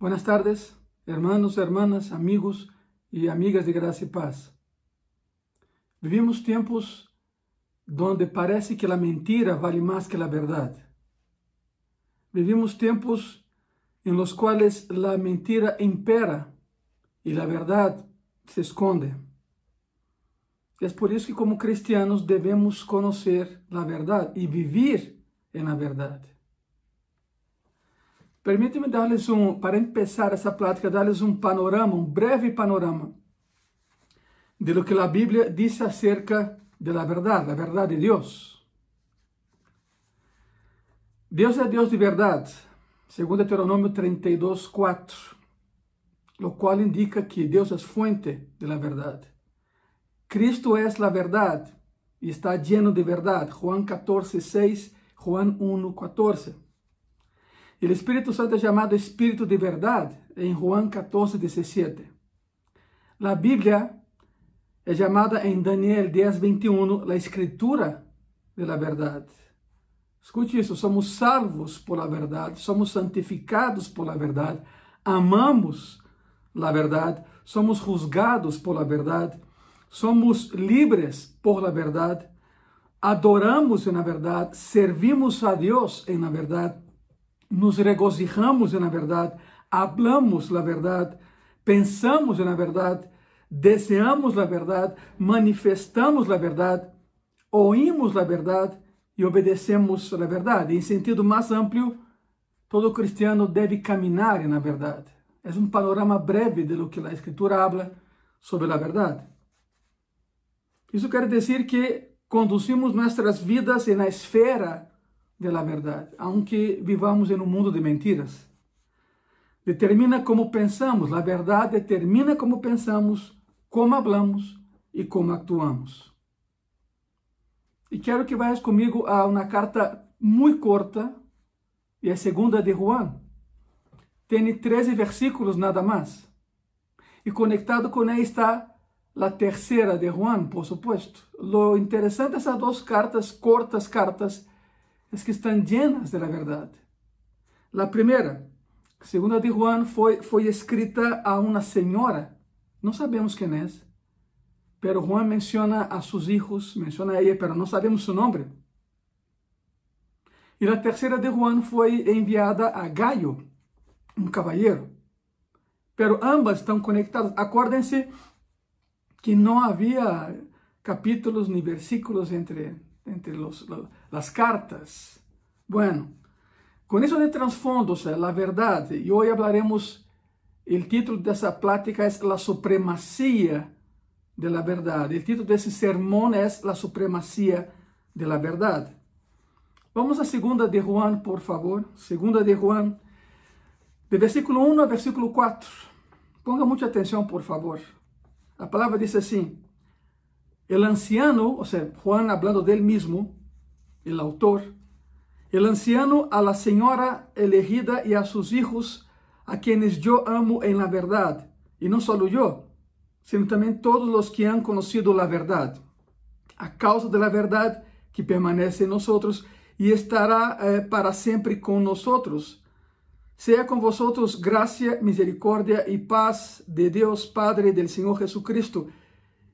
Buenas tardes, hermanos, hermanas, amigos e amigas de graça e paz. Vivimos tempos donde parece que a mentira vale mais que a verdade. Vivimos tempos em los quais a mentira impera e a verdade se esconde. É por isso que, como cristianos, devemos conhecer a verdade e viver na verdade. Permíteme darles um, para começar essa plática, darles um panorama, um breve panorama de lo que a Bíblia diz acerca de la verdade, a verdade de Deus. Deus é Deus de verdade, segundo Deuteronômio 32, 4, o qual indica que Deus é fonte de la verdade. Cristo é a verdade e está lleno de verdade. Juan 14, 6, Juan 1, 14. O Espírito Santo é chamado Espírito de verdade em Juan 14, 17. A Bíblia é chamada em Daniel 10, 21 a Escritura de la verdade. Escute isso, somos salvos por la verdade, somos santificados por la verdade, amamos la verdade, somos juzgados por la verdade, somos livres por la verdade, adoramos na verdade, servimos a Deus na verdade, nos regozijamos na verdade, hablamos la verdade, pensamos na verdade, desejamos la verdade, manifestamos la verdade, oímos la verdade e obedecemos a verdade. Em sentido mais amplo, todo cristiano deve caminhar na verdade. É um panorama breve de lo que a Escritura habla sobre a verdade. Isso quer dizer que conduzimos nossas vidas na esfera de la verdade, aunque vivamos em um mundo de mentiras. Determina como pensamos, a verdade determina como pensamos, como hablamos e como actuamos. E quero que vayas comigo a uma carta muito corta, e é segunda de Juan. Tem 13 versículos nada mais. E conectado com ela está a terceira de Juan, por supuesto. Lo interessante dessas duas cartas, cortas cartas, é que estão llenas de la verdade. A primeira, segunda de Juan, foi, foi escrita a uma senhora, não sabemos quem é, pero Juan menciona a seus hijos, menciona a ella, pero não sabemos seu nome. E a terceira de Juan foi enviada a Gaio, um cavalheiro. Pero ambas estão conectadas. Acordem-se que não havia capítulos ni versículos entre, entre los, las cartas. Bueno, com isso de trasfondo, a verdade, e hoje hablaremos, o título dessa plática é La Supremacia de la Verdade. O título desse sermão é La Supremacia de la Verdade. Vamos a segunda de Juan, por favor. Segunda de Juan, de versículo 1 a versículo 4. Ponga muita atenção, por favor. A palavra diz assim: El anciano, ou seja, Juan hablando dele mesmo, el autor, el anciano a la señora elegida y a sus hijos, a quienes yo amo en la verdad, y no solo yo, sino también todos los que han conocido la verdad, a causa de la verdad que permanece en nosotros y estará eh, para siempre con nosotros. Sea con vosotros gracia, misericordia y paz de Dios Padre del Señor Jesucristo,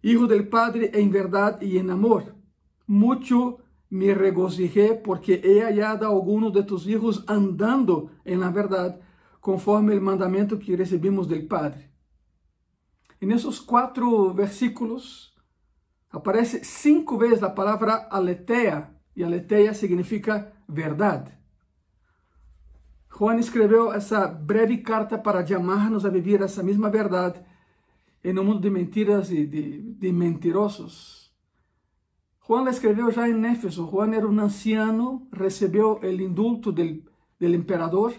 Hijo del Padre en verdad y en amor. Mucho me regocijé porque he hallado a algunos de tus hijos andando en la verdad, conforme el mandamiento que recibimos del Padre. En esos cuatro versículos aparece cinco veces la palabra aletheia, y aletheia significa verdad. Juan escreveu essa breve carta para chamar-nos a viver essa mesma verdade em um mundo de mentiras e de, de mentirosos. Juan escreveu já em Éfeso. Juan era um anciano, recebeu o indulto del imperador,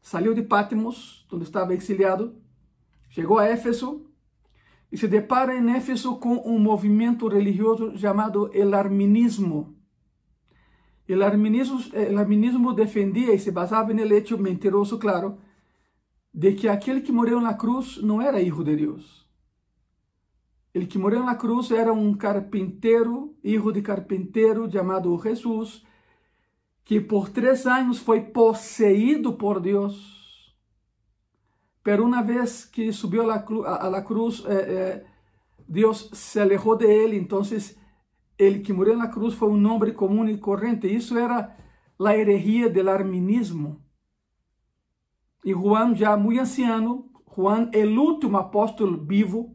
saiu de Patmos, onde estava exiliado, chegou a Éfeso e se depara em Éfeso com um movimento religioso chamado el arminismo. El arminismo, el arminismo defendia e se basava no hecho mentiroso, claro, de que aquele que morreu na cruz não era hijo de Deus. Ele que morreu na cruz era um carpinteiro, hijo de carpinteiro, chamado Jesus, que por três anos foi possuído por Deus. pero una vez que subió a la, a cruz, eh, eh, Dios se alejó de él, entonces el que en la cruz fue un hombre común y corriente. Eso era la herejía del arminismo. Y Juan, ya muy anciano, Juan, el último apóstol vivo,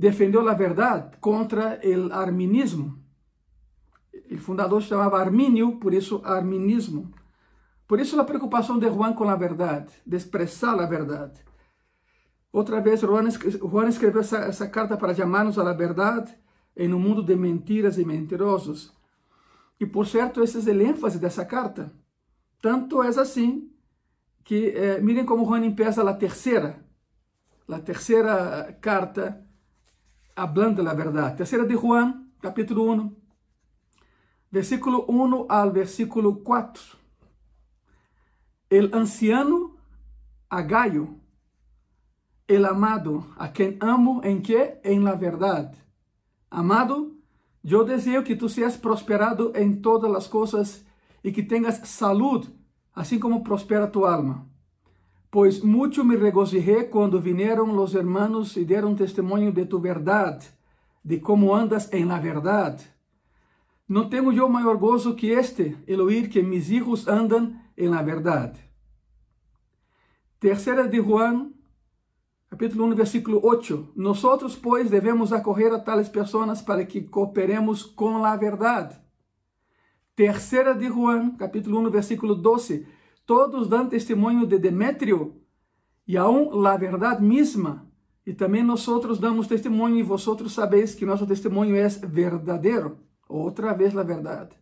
defendeu a verdade contra o arminismo. O fundador se chamava Armínio, por isso arminismo. Por isso a preocupação de Juan com a verdade, de expressar a verdade. Outra vez, Juan escreveu essa, essa carta para chamar-nos à verdade em um mundo de mentiras e mentirosos. E, por certo, esse é o ênfase dessa carta. Tanto é assim que, eh, mirem como Juan empieza a terceira, a terceira carta hablando la verdad. Tercera de Juan, capítulo 1, versículo 1 al versículo 4. El anciano Agayo, el amado, a quien amo en qué? En la verdad. Amado, yo deseo que tú seas prosperado en todas las cosas y que tengas salud, así como prospera tu alma. Pois muito me regozijei quando vinieron los hermanos e deram testemunho de tu verdade, de como andas em la verdade. Não tenho eu maior gozo que este, el oír que mis hijos andam em la verdade. Terceira de Juan, capítulo 1, versículo 8. Nosotros, pois, devemos acorrer a tales pessoas para que cooperemos com la verdade. Terceira de Juan, capítulo 1, versículo 12 todos dão testemunho de Demétrio e aún la verdade mesma. E também nós damos testemunho e vosotros sabeis que nosso testemunho é verdadeiro. Outra vez a verdade.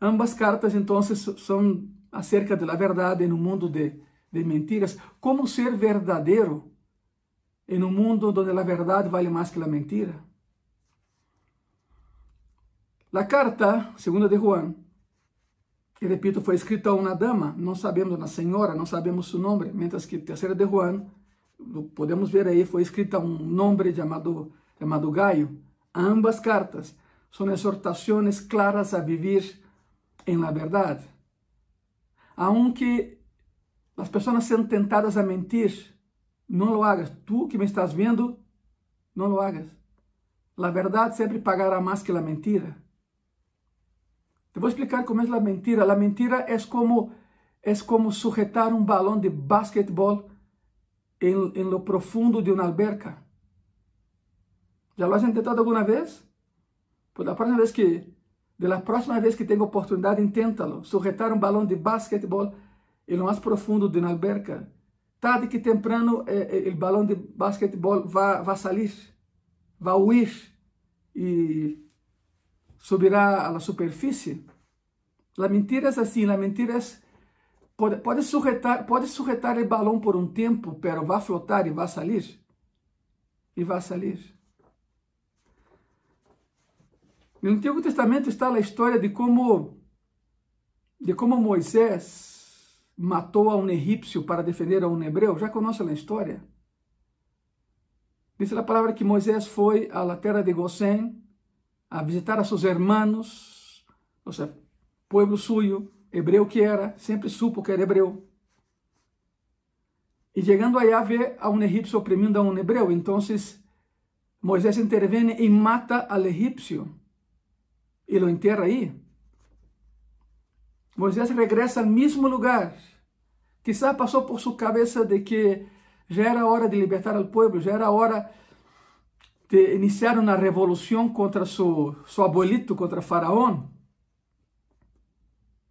Ambas cartas, então, são acerca da verdade um mundo de, de mentiras. Como ser verdadeiro em um mundo onde a verdade vale mais que a mentira? A carta, segunda de Juan, repito, foi escrita a uma dama, não sabemos, uma senhora, não sabemos seu nome, mientras que terceira de Juan, podemos ver aí, foi escrita um nome chamado, chamado Gaio. Ambas cartas são exortações claras a viver em la verdade. Aunque as pessoas sejam tentadas a mentir, não lo hagas. Tu que me estás vendo, não lo hagas. La verdade sempre pagará mais que a mentira. Te vou explicar como é a mentira. A mentira é como, é como sujetar um balão de basquetebol em, lo profundo de uma alberca. Já lo has intentado alguma vez? La próxima vez que, de la próxima vez que tenga oportunidade, inténtalo. Sujetar um balão de basquetebol em lo mais profundo de uma alberca. Tarde que temprano, eh, eh, balão de basquetebol vai, vai sair, vai huir e subirá à superfície. Mentira é assim, a mentira é pode, pode sujetar, pode sujetar o balão por um tempo, pero vai flotar e vai sair. E vai sair. No Antigo Testamento está a história de como de como Moisés matou a um egípcio para defender a um hebreu. Já conhece a história? Diz a palavra que Moisés foi à terra de Gosén a visitar a seus hermanos, ou seja, povo suyo, hebreu que era, sempre supo que era hebreu. E chegando allá vê a um egípcio oprimindo a um hebreu. Então Moisés intervém e mata al egípcio e lo enterra aí. Moisés regressa ao mesmo lugar. Quizá passou por sua cabeça de que já era hora de libertar al povo, já era hora de iniciar uma revolução contra seu, seu abuelito, contra Faraó.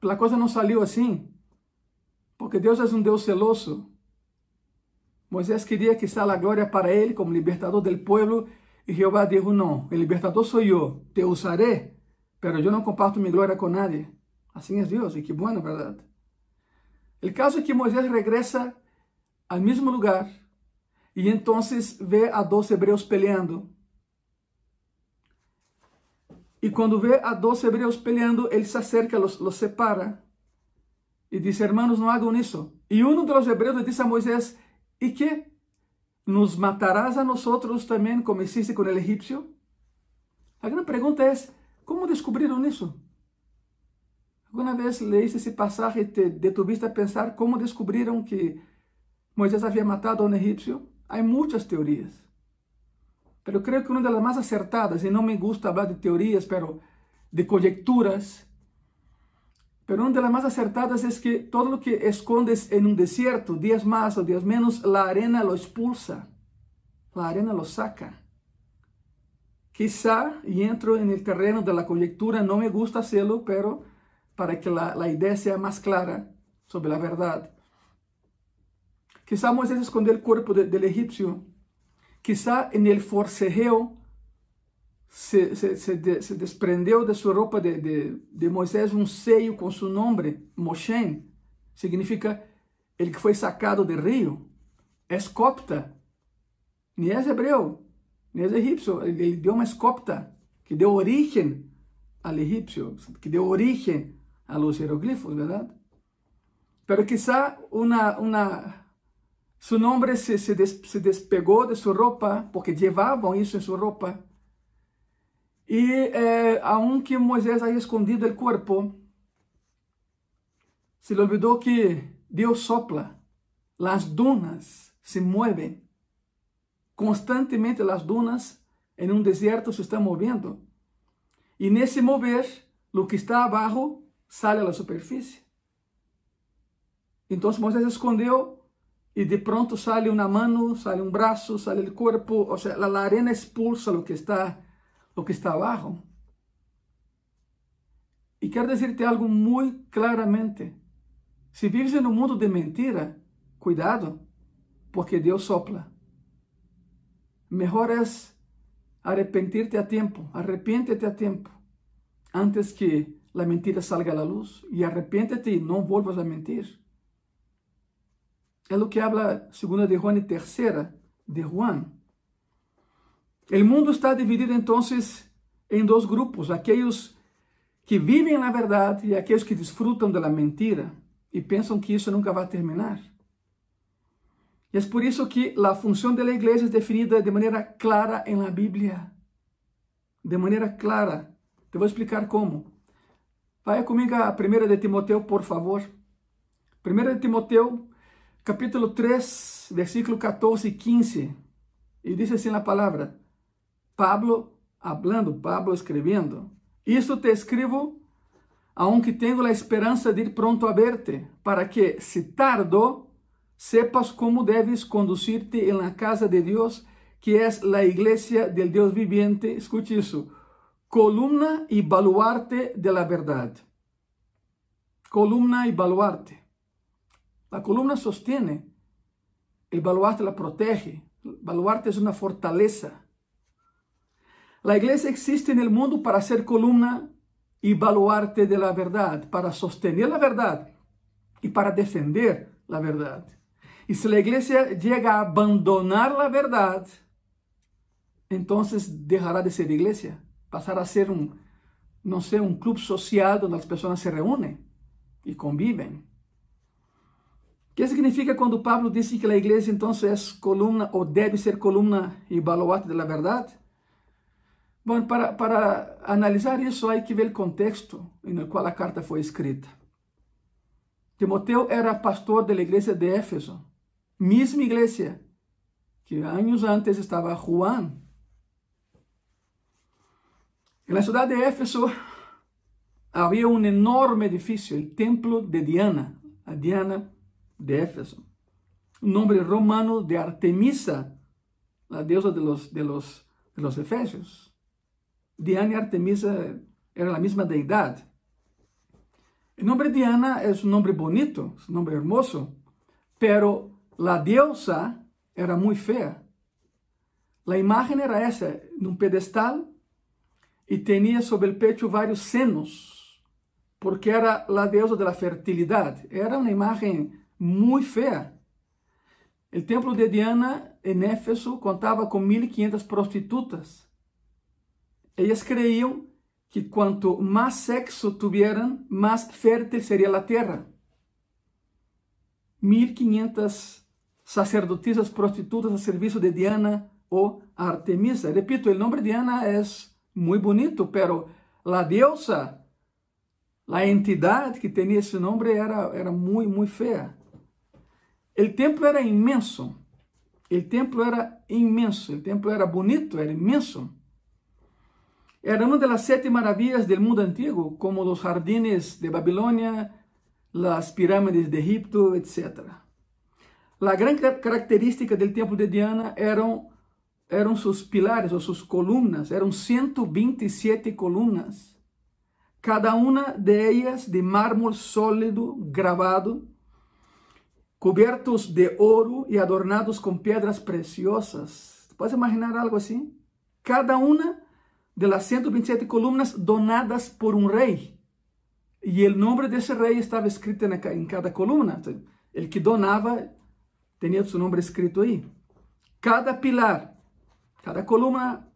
A coisa não saiu assim, porque Deus é um Deus celoso. Moisés queria que a glória para ele como libertador do povo, e Jeová disse: Não, o libertador sou eu, te usaré, pero eu não comparto minha glória com nadie. Assim é Deus, e que bueno, verdade? O caso é que Moisés regressa ao mesmo lugar e então vê a dois hebreus peleando. E quando vê a dois hebreus peleando, ele se acerca, los, los separa e diz: Hermanos, não hagam isso. E um dos hebreus diz a Moisés: E que? ¿Nos matarás a nós também, como hiciste com o egípcio? A grande pergunta é: como descobriram isso? Alguma vez leíste esse passagem e te detuviste a pensar como descobriram que Moisés havia matado um egípcio? Há muitas teorias. Pero creo que uma das mais acertadas, e não me gusta falar de teorias, pero de conjecturas, pero una de las más acertadas es que todo lo que escondes en un desierto, días más o días menos, la arena lo expulsa, la arena lo saca. Quizá, y entro en el terreno de la conjectura, no me gusta hacerlo, pero para que la, idea sea más clara sobre la verdad. Quizá Moisés escondió el cuerpo de, del egipcio, quizá en el forcejeo se, se, se, de, se desprendeu de sua roupa de, de, de, Moisés um seio com seu nome, Moshe, significa ele que foi sacado do rio, escopta, nem é hebreu, nem é egípcio, ele, ele deu uma escopta que deu origem ao egípcio, que deu origem a los hieroglifos, verdade? Pero quizá uma, uma, seu nome se, se, des, se despegou de sua roupa, porque levavam isso em sua roupa, y eh, aunque Moisés haya escondido el cuerpo, se le olvidó que Dios sopla, las dunas se mueven, constantemente las dunas en un desierto se están moviendo. Y en ese mover, lo que está abajo sale a la superficie. Entonces Moisés escondió y de pronto sale una mano, sale un brazo, sale el cuerpo, o sea, la, arena expulsa lo que está lo que está abajo. Y quiero decirte algo muy claramente. Si vives en un mundo de mentira, cuidado, porque Dios sopla. Mejor es arrepentirte a tiempo, arrepiéntete a tiempo, antes que la mentira salga a la luz. Y arrepiéntete y no vuelvas a mentir. Es lo que habla segunda de Juan y tercera de Juan. O mundo está dividido então em dois grupos: aqueles que vivem na verdade e aqueles que desfrutam da mentira e pensam que isso nunca vai terminar. E é por isso que a função da igreja é definida de maneira clara em la Bíblia. De maneira clara. Te vou explicar como. Vai comigo a 1 de Timoteu, por favor. 1 de Timoteu, capítulo 3, versículo 14 e 15. E diz assim a palavra: Pablo hablando, Pablo escribiendo. Isto te escribo, aunque tengo la esperanza de ir pronto a verte, para que, si tardo, sepas cómo debes conducirte en la casa de Dios, que es la iglesia del Dios viviente. Escuche eso. Columna y baluarte de la verdad. Columna y baluarte. La columna sostiene, el baluarte la protege. El baluarte es una fortaleza. La iglesia existe en el mundo para ser columna y baluarte de la verdad, para sostener la verdad y para defender la verdad. Y si la iglesia llega a abandonar la verdad, entonces dejará de ser iglesia, pasará a ser un, no sé, un club social donde las personas se reúnen y conviven. ¿Qué significa cuando Pablo dice que la iglesia entonces es columna o debe ser columna y baluarte de la verdad? Bom, para, para analisar isso, há que ver o contexto no qual a carta foi escrita. Timoteu era pastor da igreja de Éfeso, mesma igreja que anos antes estava Juan. Na cidade de Éfeso havia um enorme edifício, o templo de Diana, a Diana de Éfeso. Um nome romano de Artemisa, a deusa de los, de los, de los efésios. Diana y Artemisa eran la misma deidad. El nombre Diana es un nombre bonito, es un nombre hermoso, pero la diosa era muy fea. La imagen era esa, en un pedestal, y tenía sobre el pecho varios senos, porque era la diosa de la fertilidad. Era una imagen muy fea. El templo de Diana en Éfeso contaba con 1500 prostitutas. Elas creiam que quanto mais sexo tuvieran, mais fértil seria a terra. 1500 sacerdotisas prostitutas a serviço de Diana ou Artemisa. Repito, o nome Diana é muito bonito, pero a deusa, a entidade que tinha esse nome era, era muito, muito feia. El templo era inmenso. El templo era inmenso. El templo era bonito, era inmenso. Era una de las siete maravillas del mundo antiguo, como los jardines de Babilonia, las pirámides de Egipto, etc. La gran característica del templo de Diana eram, eram sus pilares ou sus columnas. Eram 127 columnas. Cada uma de ellas de mármol sólido, gravado, cobertos de ouro e adornados com pedras preciosas. ¿Puedes imaginar algo assim? Cada uma de las 127 columnas donadas por um rei. E o nome desse rei estava escrito em cada coluna. El que donava tinha seu nome escrito aí. Cada pilar, cada coluna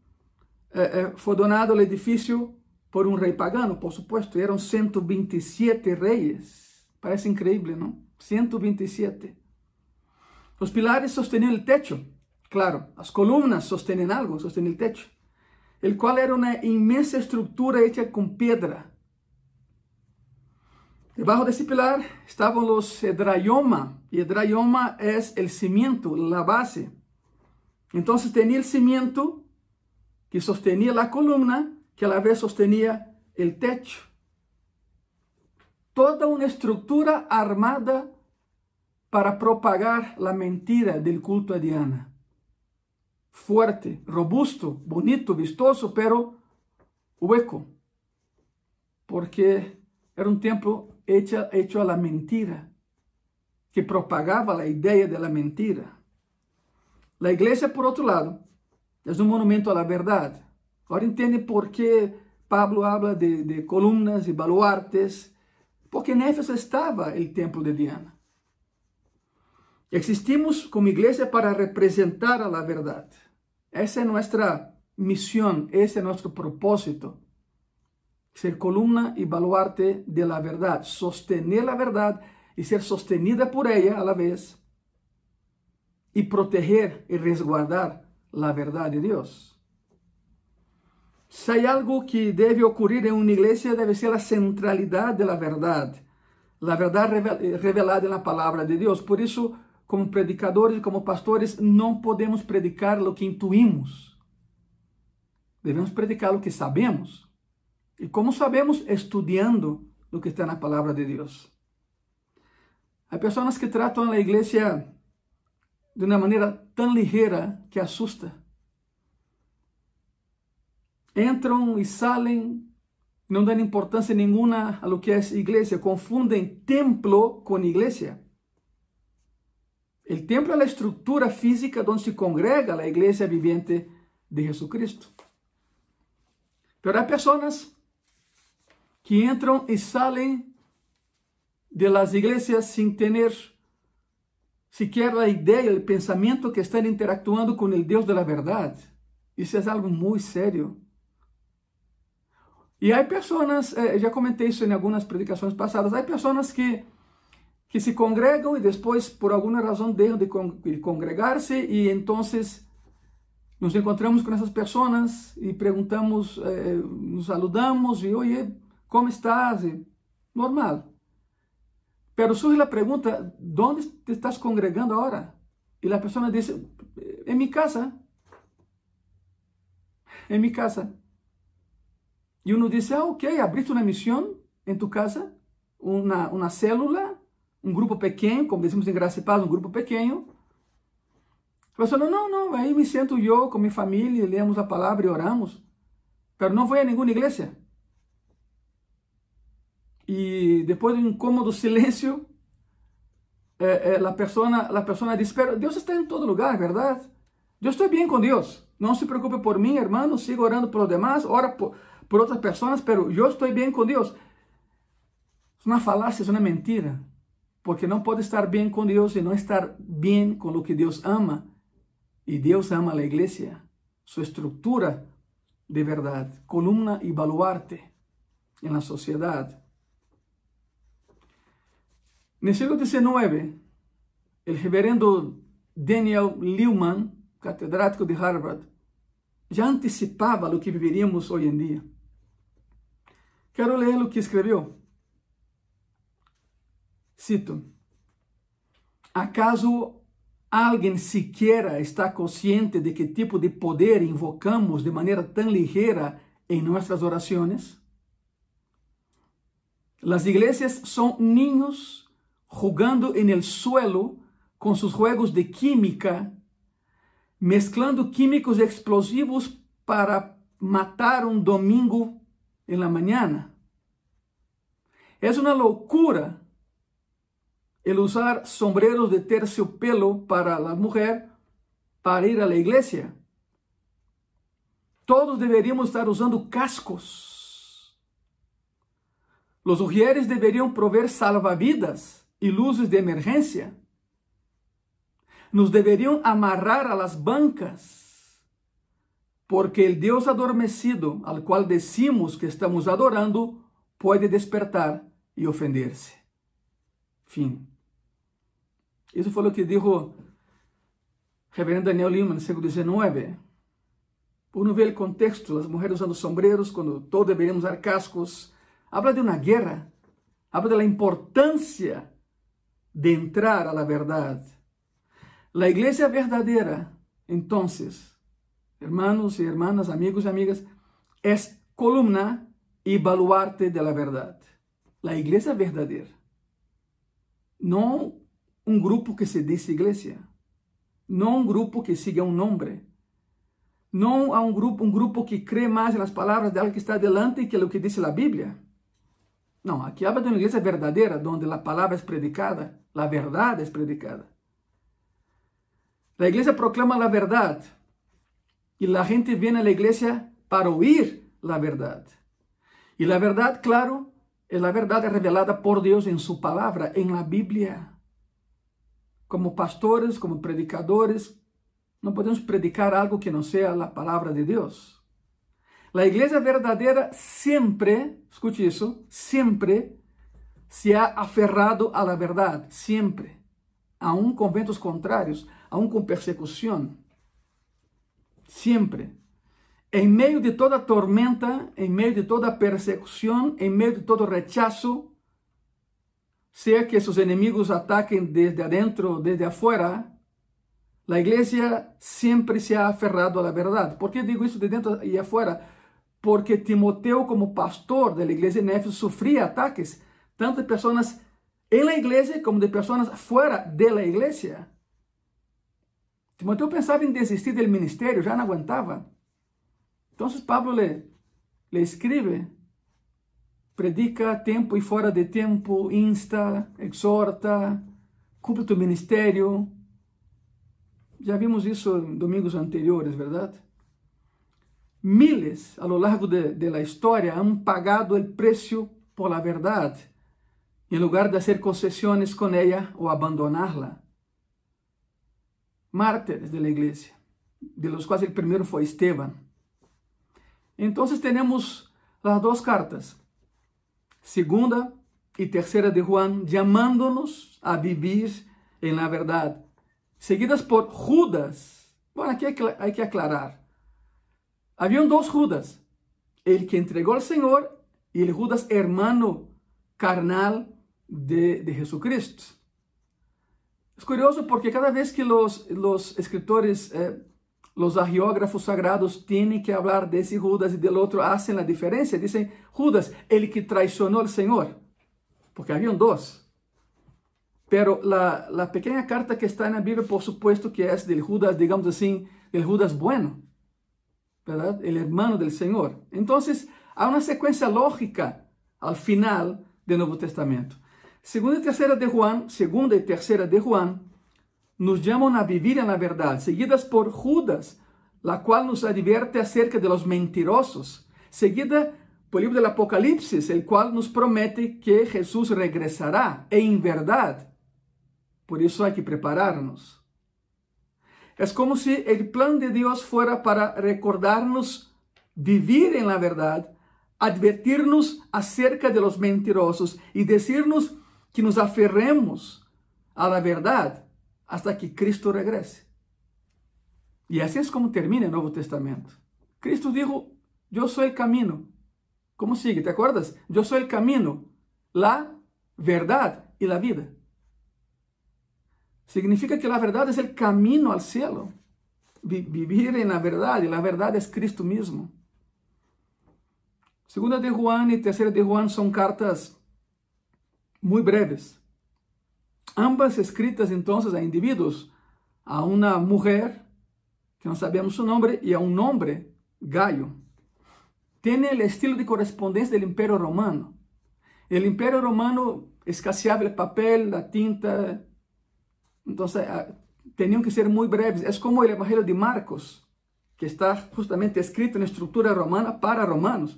eh, eh, donado ao edifício por um rei pagano, por supuesto. Eram 127 reis. Parece incrível, não? 127. Os pilares sosteniam o techo. Claro, as colunas sostêm algo, sostêm o techo. El qual era uma imensa estrutura hecha com pedra. Debajo desse pilar estavam os hedraioma. E hedraioma é o cimiento, a base. Então, tinha o cimiento que sostenía a coluna, que a la vez sostenía o techo toda uma estrutura armada para propagar a mentira do culto a Diana. Fuerte, robusto, bonito, vistoso, pero hueco, porque era um templo hecho, a la mentira, que propagava a ideia de la mentira. A igreja, por outro lado, é um monumento à la verdade. Agora entende por que Pablo habla de, columnas e baluartes, porque en Éfeso estaba el templo de Diana. Existimos como iglesia para representar a la verdad. Esa es nuestra misión, ese es nuestro propósito. Ser columna y baluarte de la verdad, sostener la verdad y ser sostenida por ella a la vez y proteger y resguardar la verdad de Dios. Se há algo que deve ocorrer em uma igreja, deve ser a centralidade da verdade, a verdade revelada na palavra de Deus. Por isso, como predicadores, como pastores, não podemos predicar o que intuímos. Devemos predicar o que sabemos. E como sabemos? Estudando o que está na palavra de Deus. Há pessoas que tratam a igreja de uma maneira tão ligeira que assusta entram e saem, não dão importância nenhuma a lo que é igreja, confundem templo com igreja. O templo é a estrutura física onde se congrega a igreja viviente de Jesucristo. Pero há pessoas que entram e saem de las iglesias sem ter sequer a ideia, o pensamento que estão interactuando com o Deus da verdade. Isso é algo muito sério. E há pessoas, eh, já comentei isso em algumas predicações passadas, há pessoas que, que se congregam e depois, por alguma razão, deixam de, con de congregar-se e então nos encontramos com essas pessoas e perguntamos, eh, nos saludamos e, oye, como estás? Normal. Pero surge a pergunta, onde te estás congregando agora? E a pessoa diz, em minha casa. Em minha casa. E uno dice, ah, ok, abriste uma missão em tu casa, uma, uma célula, um grupo pequeno, como decimos em Graça e Paz, um grupo pequeno. A pessoa, não, não, aí me sento eu com minha família, lemos a palavra e oramos, mas não vou a nenhuma igreja. E depois de um incômodo silêncio, eh, eh, a pessoa, a pessoa diz, pero Deus está em todo lugar, verdade? Eu estou bem com Deus. Não se preocupe por mim, hermano, siga orando por los demás, ora por por outras pessoas, pero eu estou bem com Deus. É uma falácia, é uma mentira, porque não pode estar bem com Deus e não estar bem com o que Deus ama. E Deus ama a igreja, sua estrutura de verdade, coluna e baluarte na sociedade. No século XIX, o reverendo Daniel Lehman, catedrático de Harvard, já antecipava o que viveríamos hoje em dia. Quero ler o que escreveu. Cito: ¿Acaso alguém sequer está consciente de que tipo de poder invocamos de maneira tão ligeira em nossas orações? Las iglesias são niños jugando en el suelo con sus juegos de química, mezclando químicos explosivos para matar un domingo en la mañana. Es una locura el usar sombreros de terciopelo para la mujer para ir a la iglesia. Todos deveríamos estar usando cascos. Los ujieres deveriam prover salvavidas e luzes de emergência. Nos deveriam amarrar a las bancas, porque el Deus adormecido, al qual decimos que estamos adorando, pode despertar e ofender-se. Fim. Isso foi o que dijo reverendo Daniel Lima no século XIX. Uno vê o contexto, as mulheres usando sombreros quando todos deveríamos usar cascos. Habla de uma guerra, habla da importância de entrar a la verdad. La iglesia verdadera, entonces, hermanos y hermanas, amigos y amigas, es columna y baluarte de la verdad. La iglesia verdadera. No un grupo que se dice iglesia. No un grupo que sigue un nombre. No a un grupo, un grupo que cree más en las palabras de alguien que está delante que lo que dice la Biblia. No, aquí habla de una iglesia verdadera, donde la palabra es predicada, la verdad es predicada. La iglesia proclama la verdad y la gente viene a la iglesia para oír la verdad. Y la verdad, claro, es la verdad revelada por Dios en su palabra, en la Biblia. Como pastores, como predicadores, no podemos predicar algo que no sea la palabra de Dios. La iglesia verdadera siempre, escute eso, siempre se ha aferrado a la verdad, siempre, aún con ventos contrarios, aún con persecución. Siempre. En medio de toda tormenta, en medio de toda persecución, en medio de todo rechazo, sea que sus enemigos ataquen desde adentro, desde afuera, la iglesia siempre se ha aferrado a la verdad. ¿Por qué digo eso de dentro y afuera? Porque Timoteo, como pastor de la iglesia de Éfeso, sufría ataques, tanto de personas en la iglesia como de personas fuera de la iglesia. Timoteo pensava em desistir do ministério, já não aguentava. Então, Pablo le, le escreve, predica a tempo e fora de tempo, insta, exorta, cumpre tu ministério. Já vimos isso em domingos anteriores, verdade? Miles a lo largo de, história han pagado o preço por la verdade, em lugar de fazer concessões com ela ou abandonarla mártires de la iglesia, de los cuales el primero fue Esteban. Entonces tenemos las dos cartas, segunda y tercera de Juan, llamándonos a vivir en la verdad, seguidas por Judas. Bueno, aquí hay que aclarar. Habían dos Judas, el que entregó al Señor y el Judas hermano carnal de, de Jesucristo. Es curioso porque cada vez que los, escritores, eh, los agiógrafos sagrados tienen que hablar de ese Judas y del otro, hacen la diferencia. Dicen, Judas, el que traicionó al Señor. Porque habían dos. Pero la, la pequeña carta que está en la Biblia, por supuesto que es del Judas, digamos así, del Judas bueno. ¿Verdad? El hermano del Señor. Entonces, hay una secuencia lógica al final del Nuevo Testamento. Segunda e terceira de Juan, segunda e terceira de Juan, nos chamam a viver na verdade, seguidas por Judas, la qual nos advierte acerca de los mentirosos, seguida por livro do Apocalipse, el qual nos promete que Jesus regressará, em verdade. Por isso há que prepararnos. É como se o plano de Deus fuera para recordarnos vivir em la verdade, advertirnos acerca de los mentirosos e decirnos que nos aferremos à la verdade hasta que Cristo regrese. E assim é como termina o Novo Testamento. Cristo dijo, eu sou o caminho. Como sigue? ¿Te acuerdas? Eu sou o caminho, la verdade e la vida. Significa que a verdade é o caminho ao cielo. Vivir em la verdade, a verdade é Cristo mesmo. Segunda de Juan e terceira de Juan são cartas muito breves. Ambas escritas então a indivíduos, a uma mulher, que não sabemos su nome, e a um homem, Gaio. Tem o estilo de correspondência do Império Romano. O Império Romano escasseava o papel, a tinta, então tinham que ser muito breves. É como o Evangelho de Marcos, que está justamente escrito na estrutura romana para romanos.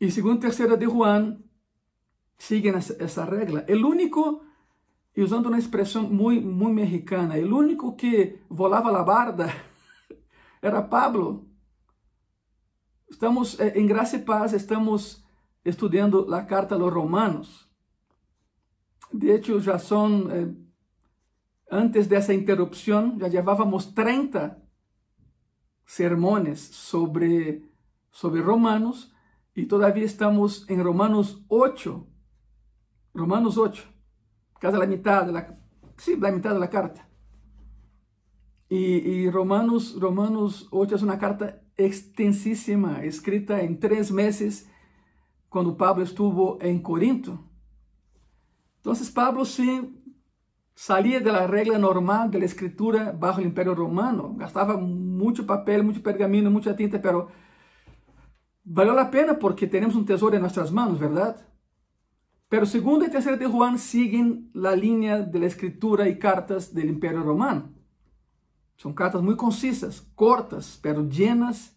E segundo terceira de Juan, siguen essa regra. O único, usando uma expressão muito, muito mexicana, o único que volava a barda era Pablo. Estamos em graça e paz, estamos estudando a carta a los romanos. De hecho, já são, eh, antes dessa interrupção, já levávamos 30 sermones sobre, sobre Romanos e todavía estamos em Romanos 8, Romanos 8, casi la mitad de la, sí, la mitad de la carta. Y, Romanos, Romanos 8 es una carta extensísima, escrita en tres meses, cuando Pablo estuvo en Corinto. Entonces Pablo sí salía de la regla normal de la escritura bajo el imperio romano, gastaba mucho papel, mucho pergamino, mucha tinta, pero valió la pena porque tenemos un tesoro en nuestras manos, ¿verdad? Pero segunda y tercera de Juan siguen la línea de la escritura y cartas del Imperio Romano. Son cartas muy concisas, cortas, pero llenas,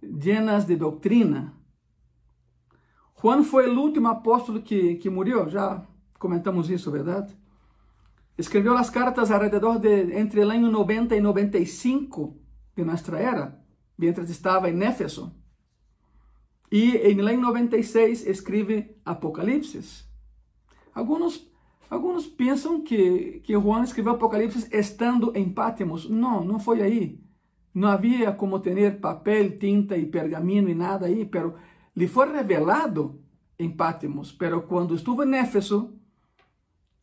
llenas de doctrina. Juan foi o último apóstolo que, que morreu, já comentamos isso, verdade? Escreveu as cartas alrededor de entre o ano 90 e 95 de nossa era, mientras estava em Éfeso. E em ano 96 escreve Apocalipse. Alguns, alguns pensam que, que Juan escreveu Apocalipse estando em Pátimos. Não, não foi aí. Não havia como ter papel, tinta e pergaminho e nada aí, pero lhe foi revelado em Pátimos. Pero quando estuvo em Éfeso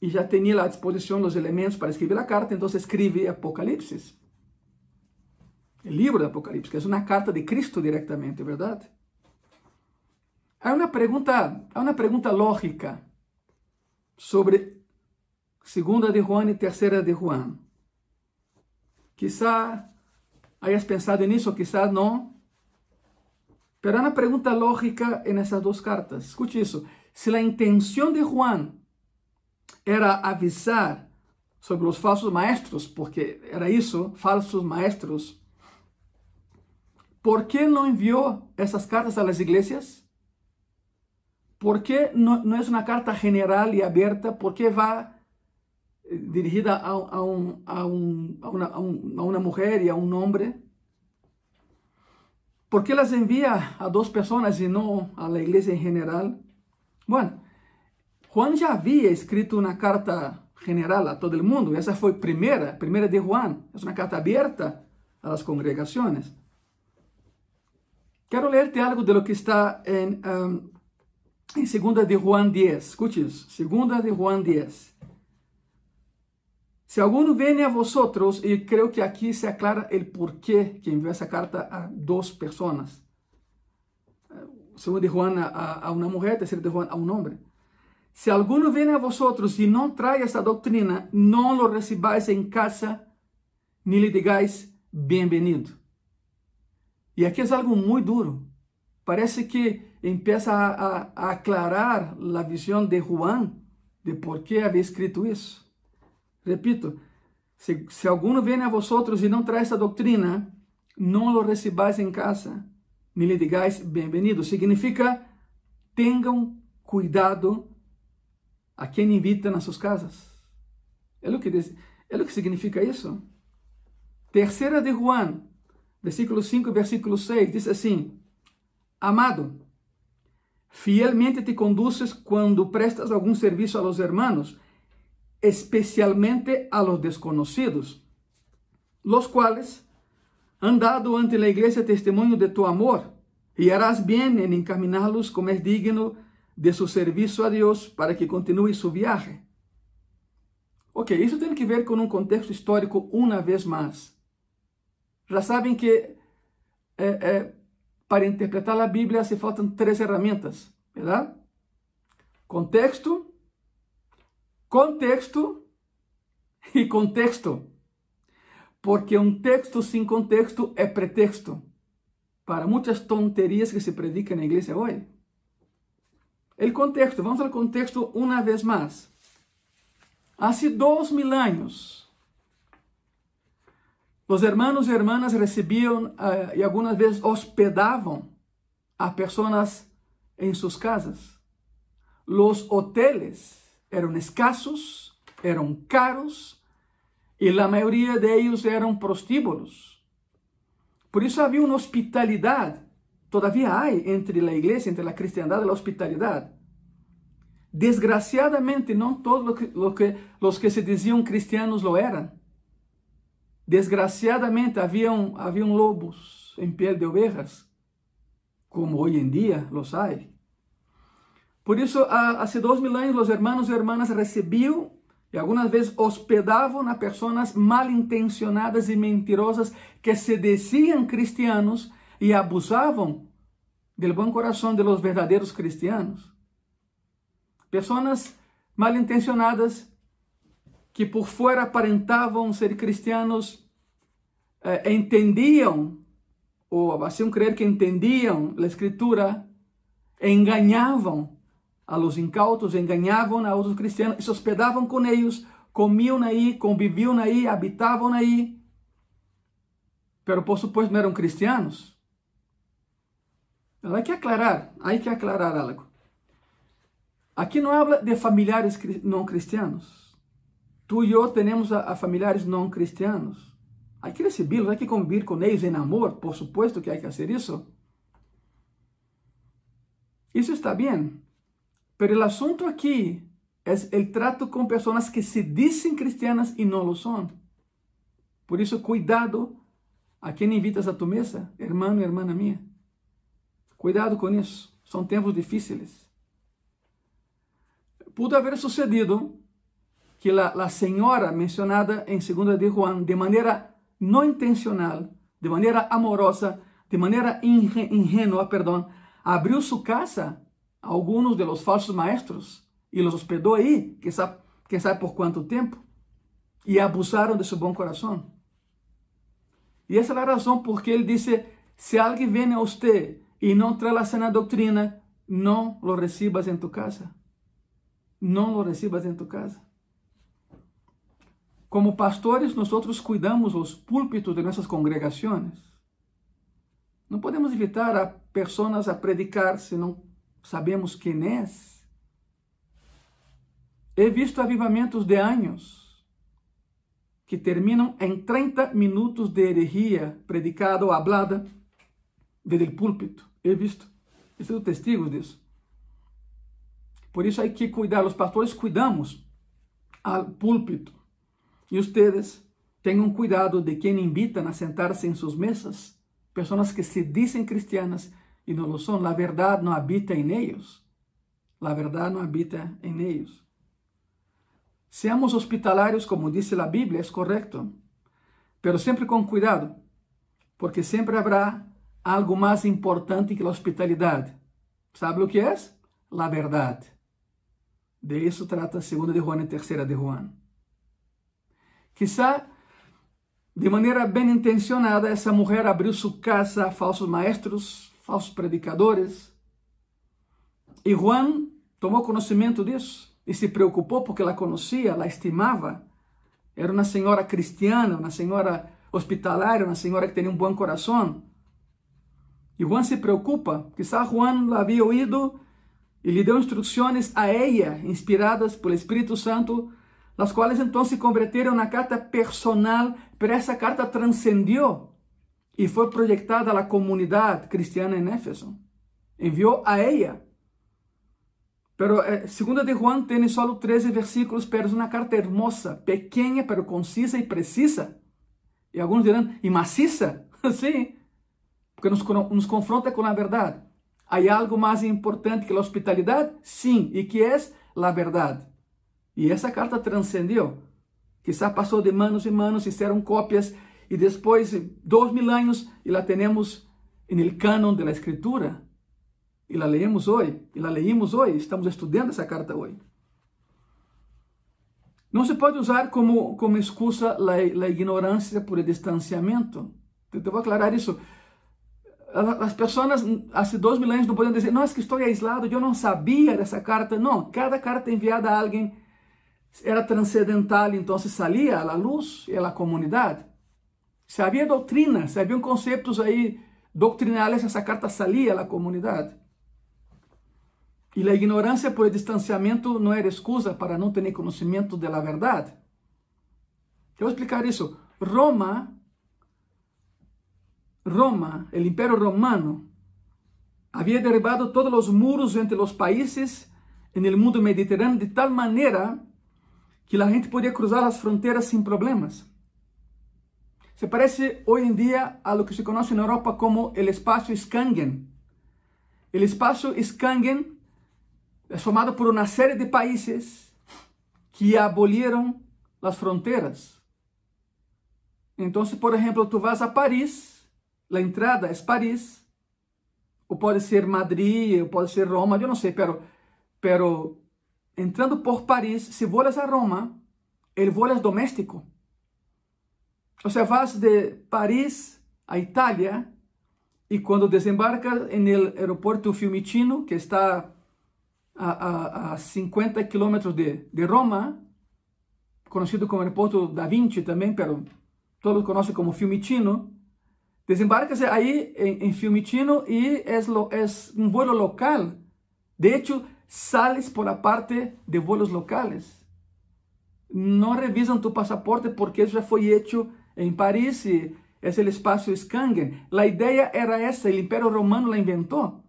e já tinha à disposição os elementos para escrever a carta, então escreve Apocalipse. O livro de Apocalipse, que é uma carta de Cristo diretamente, é verdade? Há uma pergunta, há uma pergunta lógica sobre segunda de Juan e terceira de Juan. Quizá hayas pensado nisso, quizá não. Pero há uma pergunta lógica nessas duas cartas. Escute isso. Se a intenção de Juan era avisar sobre os falsos maestros, porque era isso, falsos maestros, por que não enviou essas cartas às igrejas? ¿Por qué no, es una carta general y abierta? ¿Por qué va dirigida a, a, un, a, un, a, una, mujer y a un hombre? ¿Por qué las envía a dos personas y no a la iglesia en general? Bueno, Juan ya había escrito una carta general a todo el mundo. Esa fue primera, primera de Juan. Es una carta abierta a las congregaciones. Quiero leerte algo de lo que está en um, em 2 de Juan 10, escute isso, 2 de Juan 10. Se alguno viene a vosotros, e creio que aqui se aclara o porquê que enviou essa carta a duas pessoas. Segundo de Juan a, a uma mulher, terceiro de Juan a um homem. Se alguno viene a vosotros e não traz essa doutrina, não lo recibáis em casa, ni le digáis bem-vindo. E aqui é algo muito duro. Parece que empieza a, a, aclarar la visión de Juan de por qué había escrito eso. Repito, si, si alguno viene a vosotros y no trae esa doctrina, no lo recibáis en casa, ni le digáis bienvenido. Significa, tengan cuidado a quien invitan a sus casas. É o que, é o que significa isso. Terceira de Juan, versículo 5 versículo 6, diz assim, Amado, Fielmente te conduces cuando prestas algún servicio a los hermanos, especialmente a los desconocidos, los cuales han dado ante la iglesia testimonio de tu amor, y harás bien en encaminarlos como es digno de su servicio a Dios para que continúe su viaje. Ok, isso tem que ver com um contexto histórico uma vez mais. Já sabem que é, para interpretar a Bíblia se faltam três ferramentas, verdade? Contexto, contexto e contexto. Porque um texto sem contexto é pretexto para muitas tonterias que se predicam na igreja hoje. O contexto, vamos ao contexto uma vez mais. Há dois mil anos, os hermanos e hermanas recebiam uh, e algumas vezes hospedavam a pessoas em suas casas. Os hoteles eram escassos, eram caros e a maioria deles eram prostíbulos. Por isso havia uma hospitalidade, todavia há entre a igreja, entre a cristiandade, a hospitalidade. Desgraciadamente, não todos lo que, os que se diziam cristianos lo eram. Desgraciadamente, haviam, haviam lobos em pele de ovelhas, como hoje em dia los há. Por isso, há dois mil anos, os hermanos e hermanas recebiam e algumas vezes hospedavam a pessoas mal intencionadas e mentirosas que se diziam cristianos e abusavam do bom coração de los verdadeiros cristianos. Pessoas mal intencionadas que por fora aparentavam ser cristianos, eh, entendiam, ou faziam crer que entendiam a Escritura, enganavam a los incautos, enganavam a outros cristianos, se hospedavam com eles, comiam aí, conviviam aí, habitavam aí, pero por supuesto não eram cristianos. Há que aclarar, há que aclarar algo. Aqui não habla de familiares não cristianos. Tu e eu temos a, a familiares não cristianos. Há que recebê-los, há que conviver com eles em amor, por supuesto que há que fazer isso. Isso está bem. Mas o assunto aqui é o trato com pessoas que se dizem cristianas e não lo são. Por isso, cuidado a quem invitas a tu mesa, irmão e irmã minha. Cuidado com isso. São tempos difíceis pudo haber sucedido que a, a senhora mencionada em 2 de Juan, de maneira não intencional, de maneira amorosa, de maneira ingênua, perdão, abriu sua casa a alguns de los falsos maestros e los hospedou aí, quem sabe, quem sabe por quanto tempo, e abusaram de seu bom coração. E essa é a razão porque ele disse: se alguém vem a você e não traz a doutrina, não lo recibas em tu casa não lo recibas em tu casa. Como pastores, nós cuidamos os púlpitos de nossas congregações. Não podemos evitar a pessoas a predicar se não sabemos quem é. He visto avivamentos de anos que terminam em 30 minutos de herejia predicada ou hablada desde o púlpito. He visto. He sido testigo disso. Por isso hay que cuidar, os pastores cuidamos ao púlpito. E ustedes tenham cuidado de quem invitam a sentar-se em suas mesas. Pessoas que se dizem cristianas e não lo são. A verdade não habita em eles. A verdade não habita em eles. Seamos hospitalários, como diz a Bíblia, é correto. Pero sempre com cuidado, porque sempre haverá algo mais importante que a hospitalidade. ¿Sabe o que é? A verdade. De isso trata a segunda de Juan e terceira de Juan. Quizá, de maneira bem intencionada, essa mulher abriu sua casa a falsos maestros, falsos predicadores. E Juan tomou conhecimento disso e se preocupou porque ela conhecia, ela estimava. Era uma senhora cristiana, uma senhora hospitalária, uma senhora que tinha um bom coração. E Juan se preocupa, quizá Juan havia ouído e lhe deu instruções a ela, inspiradas pelo Espírito Santo, as quais então se converteram na carta personal, mas essa carta transcendiu e foi projetada à comunidade cristiana em Éfeso. Enviou a ela. Pero eh, segunda de Juan tem só 13 versículos, pero é uma carta hermosa, pequena, pero concisa e precisa. E alguns dirão, e maciça? Sim, porque nos, nos confronta com a verdade. Há algo mais importante que a hospitalidade? Sim, e que é a verdade. E essa carta transcendeu Quizá passou de manos em manos, fizeram cópias e depois dois mil anos e la temos no canon da escritura e la leemos hoje, e la leímos hoje, estamos estudando essa carta hoje. Não se pode usar como, como excusa a, ignorância por distanciamento. Eu vou aclarar isso. As pessoas há dois mil anos não podiam dizer, não, é que estou aislado, eu não sabia dessa carta. Não, cada carta enviada a alguém era transcendental, então salia à luz e à comunidade. Se havia doutrina, se haviam conceitos aí doctrinales, essa carta salia à comunidade. E a ignorância por distanciamento não era excusa para não ter conhecimento da verdade. Eu vou explicar isso. Roma, Roma, o Império Romano, havia derribado todos os muros entre os países no mundo mediterrâneo de tal maneira que a gente podia cruzar as fronteiras sem problemas. Se parece hoje em dia a lo que se conhece na Europa como o espaço Schengen. O espaço Schengen é formado por uma série de países que aboliram as fronteiras. Então, se por exemplo tu vas a Paris, a entrada é Paris, ou pode ser Madrid, ou pode ser Roma, eu não sei, pero, pero entrando por Paris, se volas a Roma, el voo é doméstico. Ou seja, vas de Paris a Itália e quando desembarcas no aeroporto Fiumicino, que está a, a, a 50 quilômetros de, de Roma, conhecido como aeroporto da Vinci também, pero todos conhecem como Fiumicino, desembarcas aí em, em Fiumicino e é, é um voo local. De hecho, sales por la parte de vuelos locales. No revisan tu pasaporte porque eso ya fue hecho en París y es el espacio Schengen. La idea era esa, el Imperio Romano la inventó.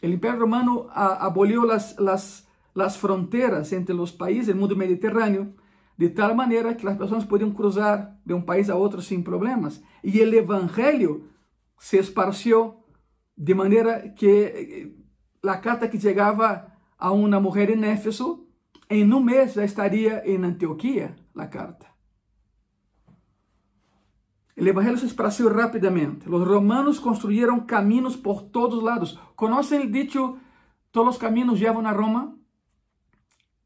El Imperio Romano abolió las, las, las fronteras entre los países del mundo mediterráneo de tal manera que las personas podían cruzar de un país a otro sin problemas. Y el Evangelio se esparció de manera que a carta que chegava a uma mulher em Éfeso, em um mês já estaria em Antioquia a carta. O evangelho se esparceu rapidamente. Os romanos construíram caminhos por todos lados. Conhecem o dicho, todos os caminhos levam a Roma?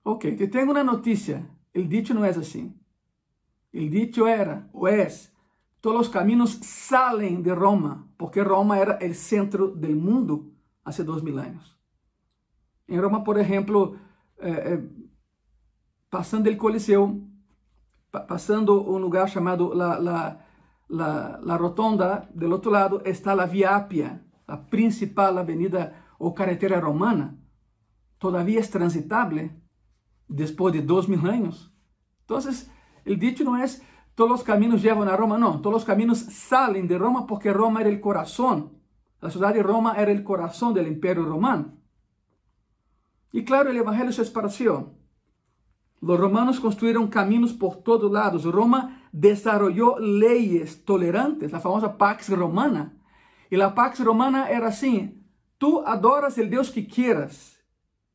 Ok, te tenho uma notícia. O dicho não é assim. O dicho era, ou é, todos os caminhos salen de Roma, porque Roma era o centro do mundo há dois mil anos. Em Roma, por exemplo, é, é, passando o Coliseu, passando um lugar chamado la, la, la, la Rotonda, do outro lado está a Via Appia, a principal avenida ou carretera romana, todavia é transitável depois de dois mil anos. Então, o dicho não é todos os caminhos levam a Roma, não, todos os caminhos salen de Roma porque Roma era o coração a cidade de Roma era o coração do Império Romano. E claro, o Evangelho se esparció. Os romanos construíram caminhos por todos lados. Roma desarrollou leis tolerantes, a famosa Pax Romana. E a Pax Romana era assim: tu adoras o Deus que quieras,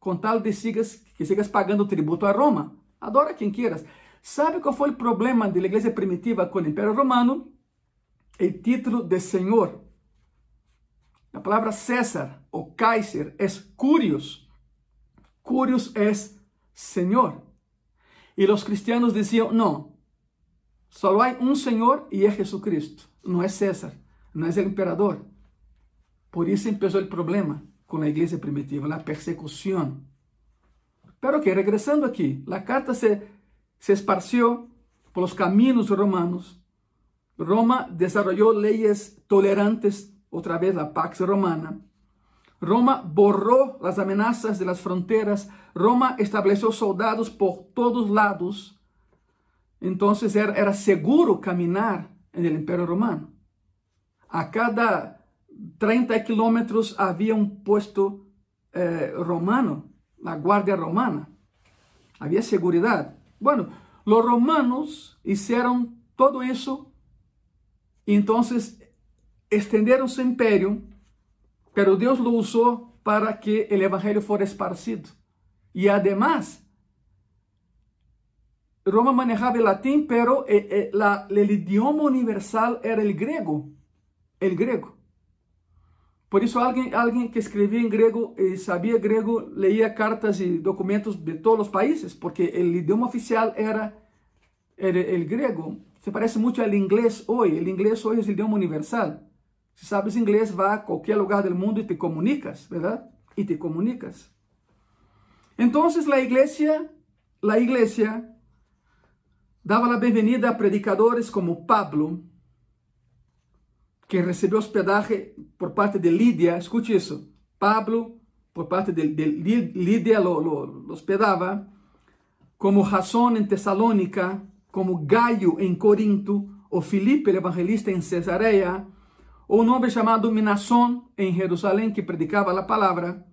com tal de sigas, que sigas pagando tributo a Roma. Adora quem quieras. Sabe qual foi o problema da igreja primitiva com o Império Romano? O título de Senhor. A palavra César ou Kaiser é Curios. Curios é Senhor. E os cristianos diziam: não, só há um Senhor e é Jesucristo. Não é César, não é o imperador. Por isso começou o problema com a igreja primitiva, a persecução. Pero que, regressando aqui, a carta se, se esparció por os caminhos romanos. Roma desarrollou leis tolerantes otra vez la Pax Romana. Roma borró las amenazas de las fronteras, Roma estableció soldados por todos lados. Entonces era, seguro caminar en el Imperio Romano. A cada 30 kilómetros había un puesto eh, romano, la guardia romana. Había seguridad. Bueno, los romanos hicieron todo eso entonces estenderam seu império, pero Deus lo usou para que o evangelho fosse esparcido. E además, Roma manejaba el latín, pero eh, eh, el idioma universal era el griego. El griego. Por isso, alguém, alguém que escrevia em grego e sabia grego leía cartas e documentos de todos os países, porque o idioma oficial era, era o grego. Se parece muito ao inglês hoje. O inglês hoje é o idioma universal. Se sabes inglês, vá a qualquer lugar do mundo e te comunicas, verdade? E te comunicas. Então, a igreja, a igreja dava a bem-vinda a predicadores como Pablo, que recebeu hospedaje por parte de Lídia, escute isso, Pablo, por parte de, de Lídia, lo, lo, lo, hospedava, como Jasón em Tesalônica, como Gaio em Corinto, ou Filipe, o evangelista, em Cesareia, ou um homem chamado Minasson, em Jerusalém, que predicava a palavra.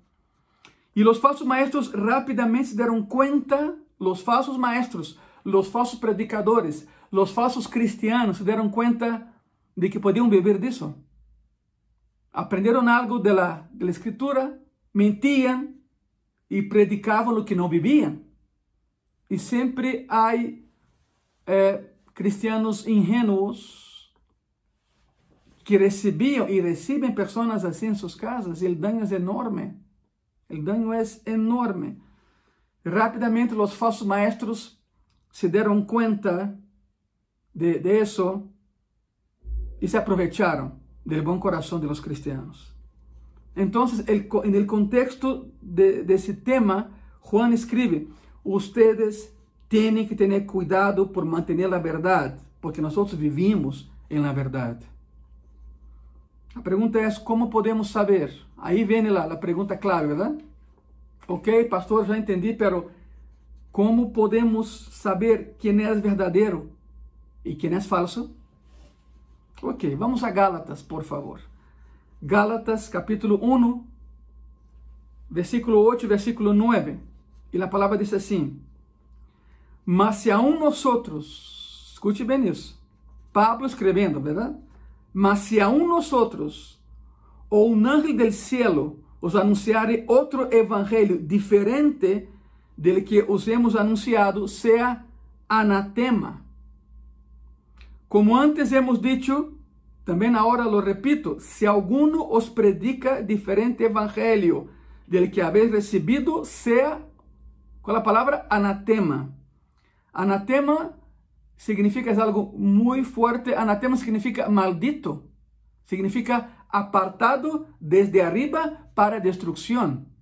E os falsos maestros rapidamente se deram conta, os falsos maestros, os falsos predicadores, os falsos cristianos se deram conta de que podiam viver disso. Aprenderam algo da escritura, mentiam e predicavam o que não viviam. E sempre há eh, cristianos ingênuos que recebiam e recebem pessoas assim em suas casas, e o dano é enorme. O dano é enorme. Rapidamente, os falsos maestros se deram conta de, isso y se aprovecharon del buen corazón de los cristianos. Entonces, el, en el contexto de, ese tema, Juan escribe, ustedes tienen que tener cuidado por mantener la verdad, porque nosotros vivimos en la verdad. La pregunta es, ¿cómo podemos saber? Ahí viene la, la pregunta clave, ¿verdad? Ok, pastor, já entendi, pero ¿cómo podemos saber quién es verdadero y quién es falso? Ok, vamos a Gálatas, por favor. Gálatas, capítulo 1, versículo 8 versículo 9. E a palavra diz assim: Mas se aún nosotros, escute bem isso, Pablo escrevendo, verdade? Mas se aún nosotros, ou um ángel del cielo, os anunciare outro evangelho diferente del que os hemos anunciado, sea anatema. Como antes hemos dicho, también ahora lo repito, si alguno os predica diferente evangelio del que habéis recibido, sea, con la palabra anatema. Anatema significa, algo muy fuerte, anatema significa maldito, significa apartado desde arriba para destrucción.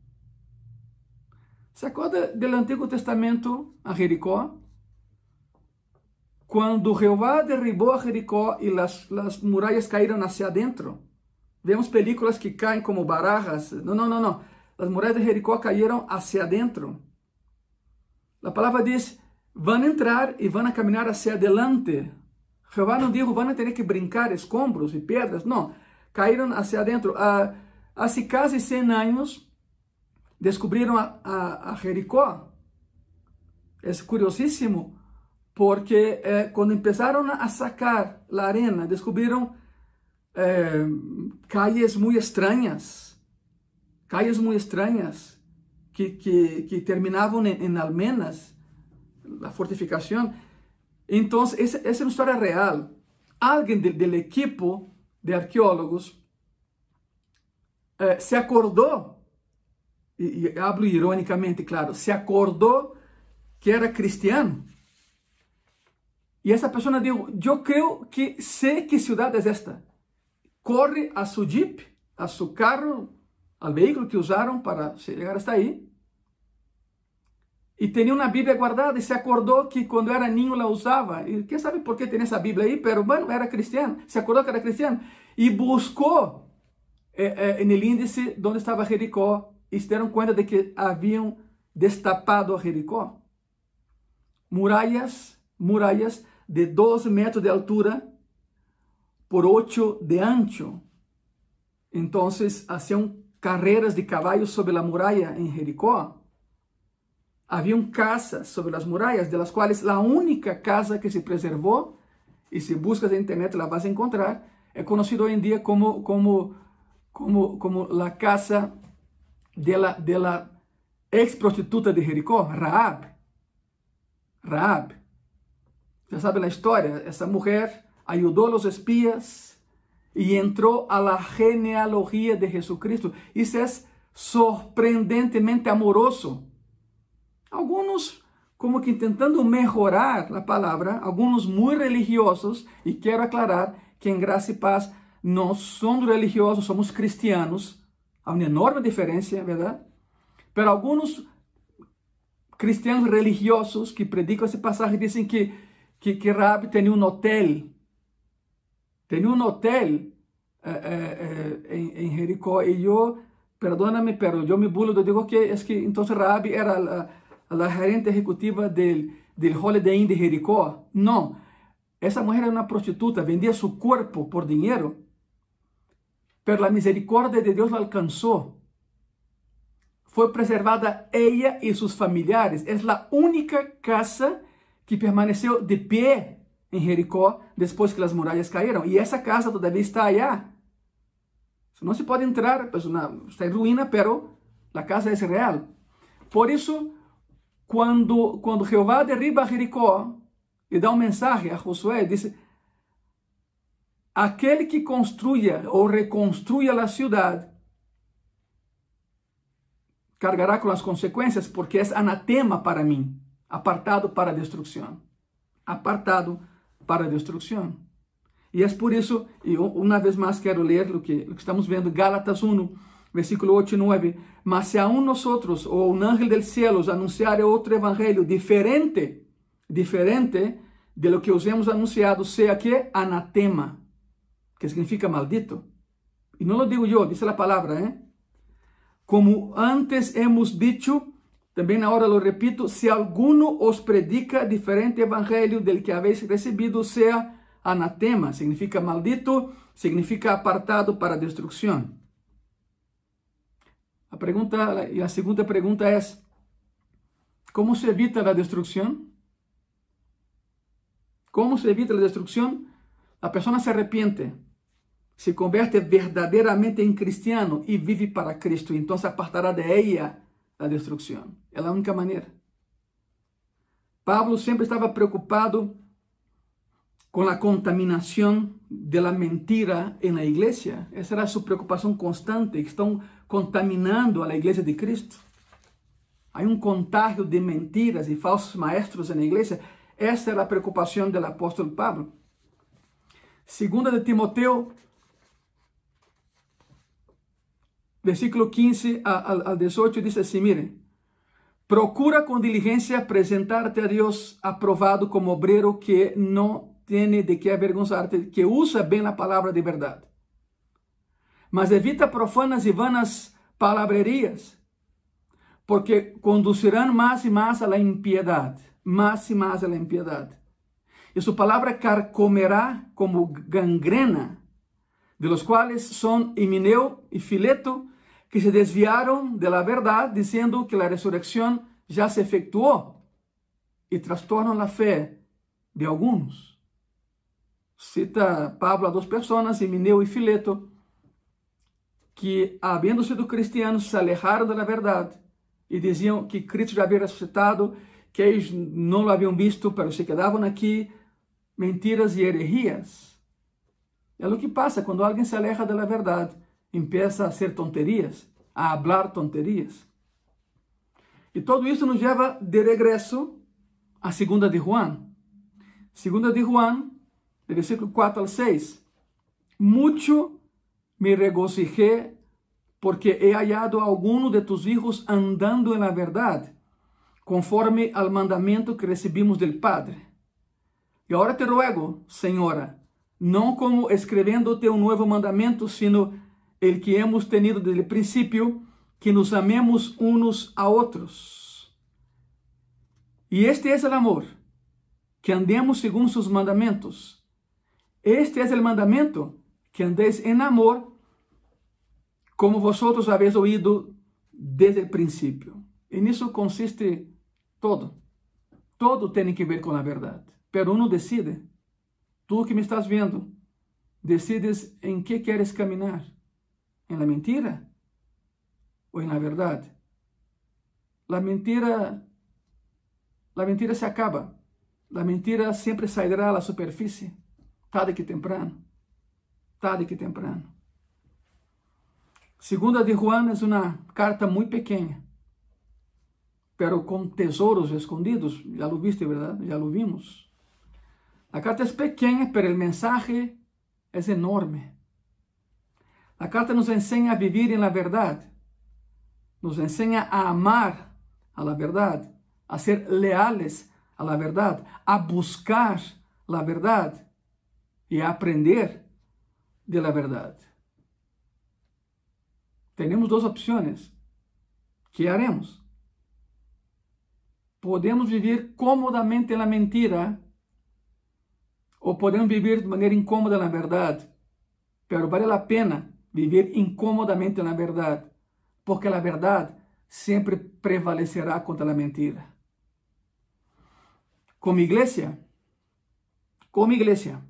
¿Se acuerda del Antiguo Testamento a Jericó? Quando Jeová derribou a Jericó e as, as muralhas caíram hacia dentro. Vemos películas que caem como barajas. Não, não, não. As muralhas de Jericó caíram hacia dentro. A palavra diz: vão entrar e vão caminhar hacia adelante. Jeová não disse: vão ter que brincar escombros e pedras. Não. Caíram hacia dentro. Há, há quase 100 anos descobriram a, a, a Jericó. É curiosíssimo porque eh, quando começaram a sacar a arena, descobriram eh, calles muito estranhas, calles muito estranhas, que, que, que terminavam em, em almenas, a fortificação. Então, essa, essa é uma história real. Alguém do, do equipo de arqueólogos eh, se acordou, e, e hablo ironicamente, claro, se acordou que era cristiano e essa pessoa dijo, eu creio que sei que cidade é esta. Corre a su jeep, a su carro, al veículo que usaram para chegar hasta aí. E tinha uma Bíblia guardada e se acordou que quando era niño la usava. E quem sabe por que tem essa Bíblia aí, pero bueno, era cristiano. Se acordou que era cristiano e buscou eh, eh, no índice onde estava Jericó e se deram conta de que haviam destapado a Jericó. Muralhas, muralhas de 12 metros de altura por 8 de ancho. Entonces hacían carreras de caballos sobre la muralla en Jericó. Habían casas sobre las murallas, de las cuales la única casa que se preservó, y si buscas en internet la vas a encontrar, es conocido hoy en día como, como, como, como la casa de la, de la ex prostituta de Jericó, Raab. Raab. Já sabe a história, essa mulher ajudou os espias e entrou a la genealogia de Jesucristo. Isso é sorprendentemente amoroso. Alguns como que tentando melhorar a palavra, alguns muito religiosos, e quero aclarar que em graça e paz não somos religiosos, somos cristianos. Há uma enorme diferença, verdade? Pero alguns cristianos religiosos que predicam esse passagem dizem que, que, que Rabi tinha um hotel, tinha um hotel eh, eh, eh, em, em Jericó, e eu, perdóname, pero eu me bulo, eu digo que, é que então Rabi era la gerente ejecutiva del, del Holiday Inn de Jericó. No, esa mujer era una prostituta, vendía su cuerpo por dinero, pero la misericordia de Dios la alcanzó. Fue preservada ella y sus familiares. Es la única casa que permaneceu de pie em Jericó depois que as muralhas caíram. E essa casa todavia está allá. Não se pode entrar, está em ruína, pero a casa é real. Por isso, quando, quando Jeová derriba Jericó e dá um mensagem a Josué, diz: aquele que construya ou reconstruya a cidade cargará com as consequências, porque é anatema para mim, apartado para destruição. Apartado para destruição. E é por isso, e uma vez mais quero ler o que, o que estamos vendo, Gálatas 1, versículo 8 e 9. Mas se aún nosotros o un ángel del cielo anunciar otro evangelio diferente, diferente de lo que os hemos anunciado, sea que anatema, que significa maldito. E não lo digo eu, diz a palavra, ¿eh? Como antes hemos dicho, também agora lo repito, se alguno os predica diferente evangelho del que habéis recebido, sea anatema, significa maldito, significa apartado para destruição. A pergunta e a segunda pergunta é: como se evita a destruição? Como se evita a destruição? A pessoa se arrepende, se converte verdadeiramente em cristiano e vive para Cristo. Então se apartará de ella a destruição. É a única maneira. Pablo sempre estava preocupado com a contaminação da mentira na igreja. Essa era a sua preocupação constante. Estão contaminando a igreja de Cristo. Há um contágio de mentiras e falsos maestros na igreja. Essa era a preocupação do apóstolo Pablo. Segunda de Timoteo, versículo 15 al 18, diz assim: miren, procura com diligência apresentar-te a Deus aprovado como obreiro que não tem de que avergonzar-te, que usa bem a palavra de verdade mas evita profanas e vanas palabrerias, porque conduzirão mais e mais la impiedade, mais e mais la impiedade. E sua palavra carcomerá como gangrena, de los quais são Emineu e Fileto, que se desviaram de la verdade, dizendo que a ressurreição já se efetuou, e trastornam a fé de alguns. Cita Pablo a duas pessoas, Emineu e Fileto, que, havendo sido cristianos, se alejaram da verdade e diziam que Cristo já havia ressuscitado, que eles não o haviam visto, mas se quedavam aqui, mentiras e heresias. É o que passa quando alguém se aleja da verdade, empieza a ser tonterias, a hablar tonterias. E tudo isso nos leva de regresso a segunda de Juan. Segunda de Juan, de versículo 4 al 6. Mucho me regocijé porque he hallado a alguno de tus hijos andando en la verdad, conforme al mandamiento que recibimos del Padre. E agora te ruego, Senhora, não como escrevendo-te um novo mandamento, sino el que hemos tenido desde o princípio, que nos amemos unos a outros. E este é o amor, que andemos segundo seus mandamentos. Este é o mandamento, que andeis em amor, como vosotros habéis oído desde o princípio. E nisso consiste todo. Todo tem que ver com a verdade. Pero uno decide. Tu que me estás vendo, decides em que queres caminhar. Em la mentira ou em la verdade? La mentira, la mentira se acaba. a mentira sempre sairá à superfície, tarde que temprano, tarde que temprano. Segunda de Juan é uma carta muito pequena, pero com tesouros escondidos. Já lo viste, verdade? Já lo vimos. A carta é pequena, pero o mensagem é enorme. A carta nos ensina a viver na verdade, nos ensina a amar a la verdade, a ser leales a la verdade, a buscar la verdade e a aprender de la verdade. Temos duas opções. que haremos? Podemos viver comodamente na mentira ou podemos viver de maneira incômoda na verdade. Pero vale a pena viver incomodamente na verdade, porque a verdade sempre prevalecerá contra a mentira. Como igreja, como igreja,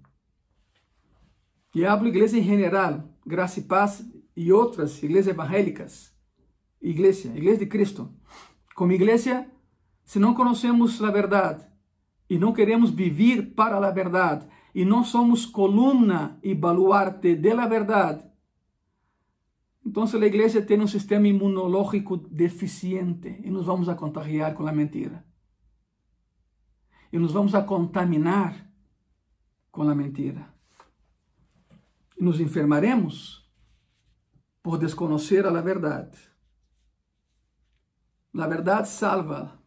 e igreja em geral, graça e paz e outras igrejas evangélicas, igreja, igreja de Cristo. Como igreja, se não conhecemos a verdade e não queremos viver para a verdade e não somos coluna e baluarte de la verdade, então a igreja tem um sistema imunológico deficiente e nos vamos a contagiar com a mentira. E nos vamos a contaminar com a mentira. E nos enfermaremos por desconhecer a verdade. A verdade salva,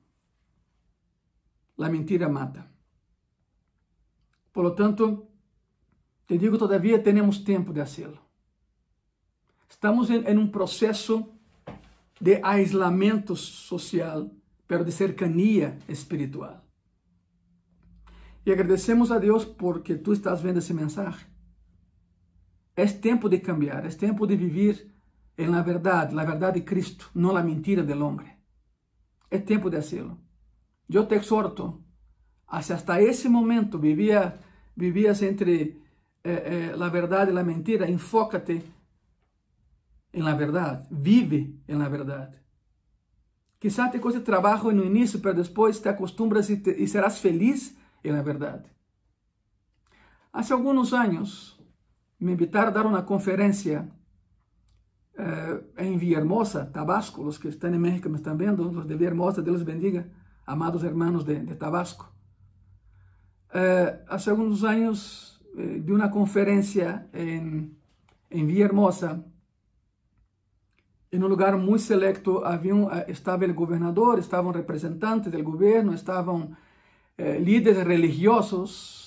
a mentira mata. Por lo tanto, te digo, todavía temos tempo de hacerlo. Estamos em, um processo de aislamento social, pero de cercania espiritual. E agradecemos a Deus porque tu estás vendo esse mensagem. É tempo de cambiar, é tempo de viver em la verdade, la verdade de Cristo, não la mentira del hombre. É tempo de hacerlo. Eu te exhorto, hasta esse momento vivia, entre eh, eh, la verdade e la mentira, enfócate em la verdade, vive em la verdade. Quizá te cueste trabalho no início, mas depois te acostumbras e, te, e serás feliz em la verdade. Há alguns anos me invitaram a dar uma conferência eh, em Villahermosa, Tabasco. Os que estão em México me estão vendo, os de Villahermosa, Deus bendiga, amados hermanos de, de Tabasco. Eh, há alguns anos eh, de uma conferência em, em Villahermosa, em um lugar muito selecto haviam, eh, estava o governador, estavam representantes do governo, estavam eh, líderes religiosos.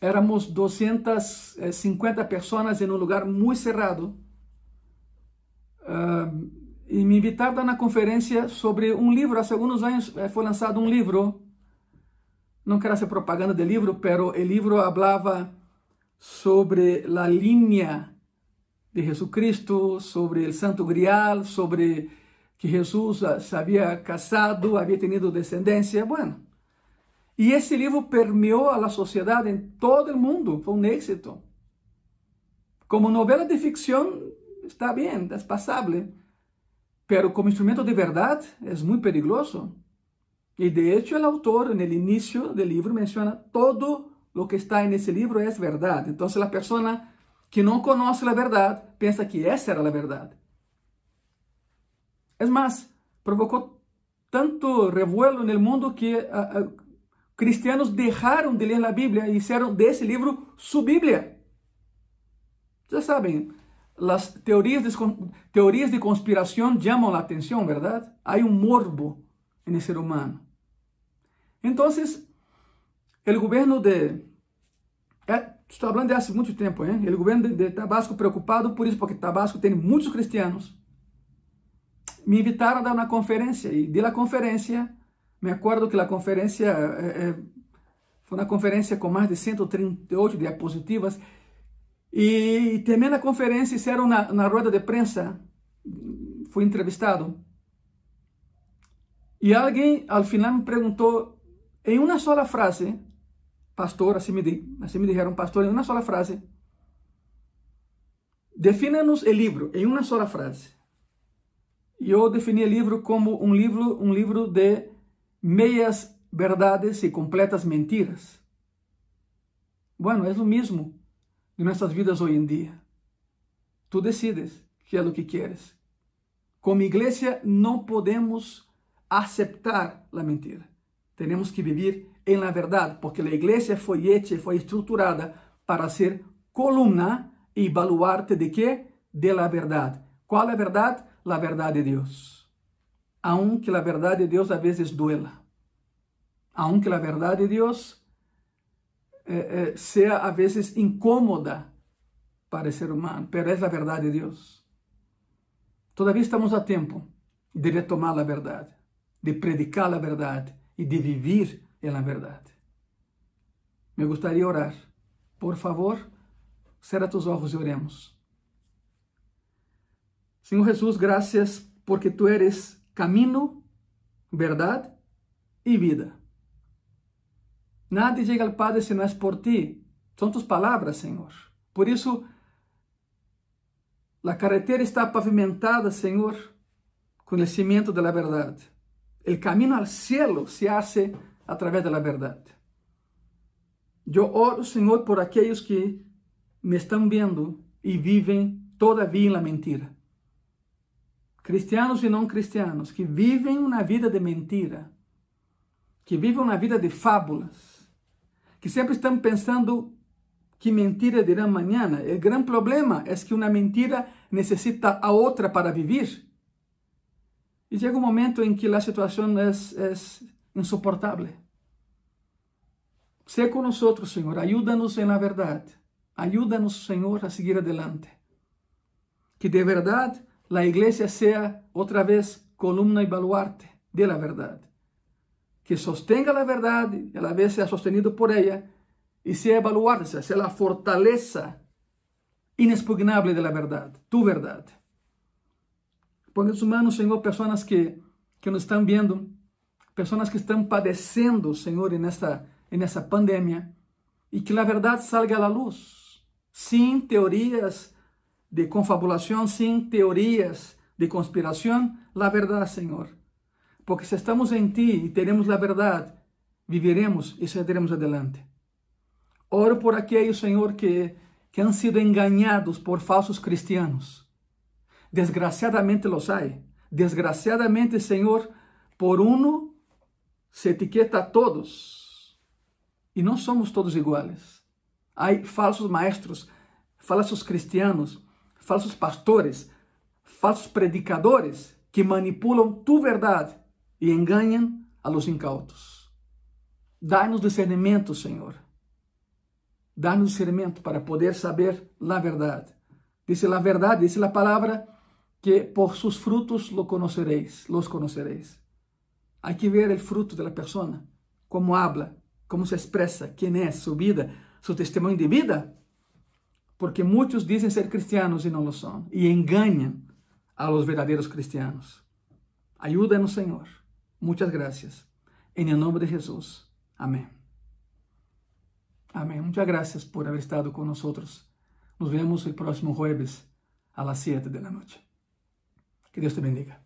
Éramos 250 pessoas em um lugar muito cerrado. Uh, e me invitaram a uma conferência sobre um livro. Há alguns anos eh, foi lançado um livro. Não quero ser propaganda do livro, pero o livro falava sobre a linha de Jesucristo, sobre o Santo Grial, sobre que Jesus se havia casado, havia tenido descendência. Bueno, e esse livro permeou a sociedade em todo o mundo, foi um êxito. Como novela de ficção, está bem, é passável, pero como instrumento de verdade, é muito perigoso. E de hecho, o autor, no início do livro, menciona todo o que está nesse livro é verdade. Então, a pessoa que não conhece a verdade pensa que essa era a verdade. É mais, provocou tanto revuelo no mundo que uh, uh, cristianos deixaram de ler a Bíblia e fizeram desse livro sua Bíblia. Vocês sabem, as teorias de, teorias de conspiração chamam a atenção, verdade? Há um morbo no ser humano. Então, o governo de é, estou falando de há muito tempo, hein? O governo de, de Tabasco preocupado por isso, porque Tabasco tem muitos cristianos. Me invitaram a dar uma conferência e de la conferência, me acordo que a conferência é, é, foi uma conferência com mais de 138 diapositivas e, terminando a conferência, fizeram na, na roda de prensa, fui entrevistado e alguém ao final me perguntou em uma só frase pastor, assim me, assim me dijeron, pastor, em uma sola frase. Defina-nos o livro em uma sola frase. E eu defini o livro como um livro, um livro de meias verdades y completas mentiras. Bueno, es lo mismo de nuestras vidas hoy en día. Tú decides qué es lo que quieres. Como iglesia no podemos aceptar la mentira. Tenemos que vivir en la verdad, porque la iglesia fue hecha y fue estructurada para ser columna y baluarte de qué? De la verdad. ¿Cuál es la verdad? La verdad de Dios. Aunque la verdad de Dios a veces duela. Aunque la verdad de Dios eh, eh, sea a veces incómoda para el ser humano, pero es la verdad de Dios. Todavía estamos a tiempo de retomar la verdad, de predicar la verdad y de vivir en la verdad. Me gustaría orar. Por favor, cierra tus ojos y oremos. Señor Jesús, gracias porque tú eres camino, verdad y vida. Nada llega al Padre se não é por ti. São tus palavras, Senhor. Por isso, a carretera está pavimentada, Senhor, com o cimento da verdade. O caminho ao cielo se hace a través da verdade. Eu oro, Senhor, por aqueles que me estão vendo e vivem todavia na mentira. Cristianos e não cristianos que vivem uma vida de mentira, que vivem uma vida de fábulas, que sempre estão pensando que mentira dirão amanhã. O grande problema é que uma mentira necessita a outra para viver. E chega um momento em que a situação é, é insuportável. Com nós, Senhor. Ajuda-nos na verdade. Ajuda-nos, Senhor, a seguir adelante. Que de verdade a igreja seja outra vez coluna e baluarte de la verdade que sostenga a verdade, a vez seja sostenido por ela e seja baluarte, seja a fortaleza inexpugnável da verdade, tu verdade. Põe em suas mãos, Senhor, pessoas que, que nos estão vendo, pessoas que estão padecendo, Senhor, nessa, nessa pandemia, e que a verdade salga à luz, sem teorias de confabulação, sem teorias de conspiração, a verdade, Senhor porque se estamos em Ti e teremos a verdade, viveremos e seguiremos adelante. Oro por aqueles, Senhor, que, que han sido enganados por falsos cristianos. Desgraciadamente los hay. Desgraciadamente, Senhor, por uno se etiqueta a todos. E não somos todos iguais. Há falsos maestros, falsos cristianos, falsos pastores, falsos predicadores que manipulam tu verdade e enganam a los incautos. Dá-nos discernimento, Senhor. Dá-nos discernimento para poder saber a verdade. Diz a verdade, diz a palavra que por seus frutos lo conoceréis, los conoceréis. Há que ver o fruto da pessoa, como habla, como se expressa, quem é, sua vida, seu testemunho de vida. Porque muitos dizem ser cristianos e não lo são, e enganam a los verdadeiros cristianos. Ajuda-nos, Senhor. Muchas gracias. En el nombre de Jesús. Amén. Amén. Muchas gracias por haber estado con nosotros. Nos vemos el próximo jueves a las 7 de la noche. Que Dios te bendiga.